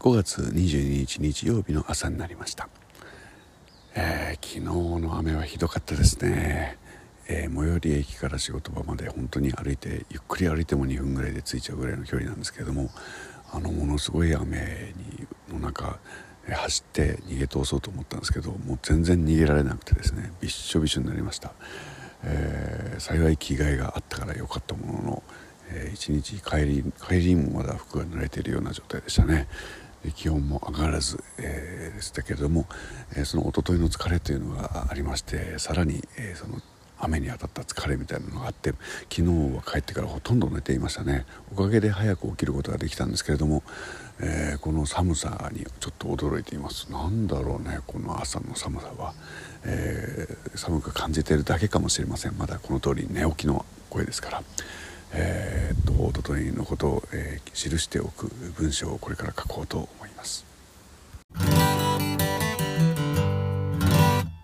5月22日日曜日の朝になりました、えー、昨日の雨はひどかったですね、えー、最寄り駅から仕事場まで本当に歩いてゆっくり歩いても2分ぐらいで着いちゃうぐらいの距離なんですけれどもあのものすごい雨にの中走って逃げ通そうと思ったんですけどもう全然逃げられなくてですねびっしょびしょになりました、えー、幸い着替えがあったから良かったものの、えー、一日帰り帰りもまだ服が濡れているような状態でしたね。気温も上がらず、えー、でしたけれども、えー、その一昨日の疲れというのがありましてさらに、えー、その雨に当たった疲れみたいなのがあって昨日は帰ってからほとんど寝ていましたね。おかげで早く起きることができたんですけれども、えー、この寒さにちょっと驚いています。なんだろうねこの朝の寒さは、えー、寒く感じているだけかもしれません。まだこの通り寝起きの声ですから。えー、っとおとといのことを、えー、記しておく文章をこれから書こうと思います。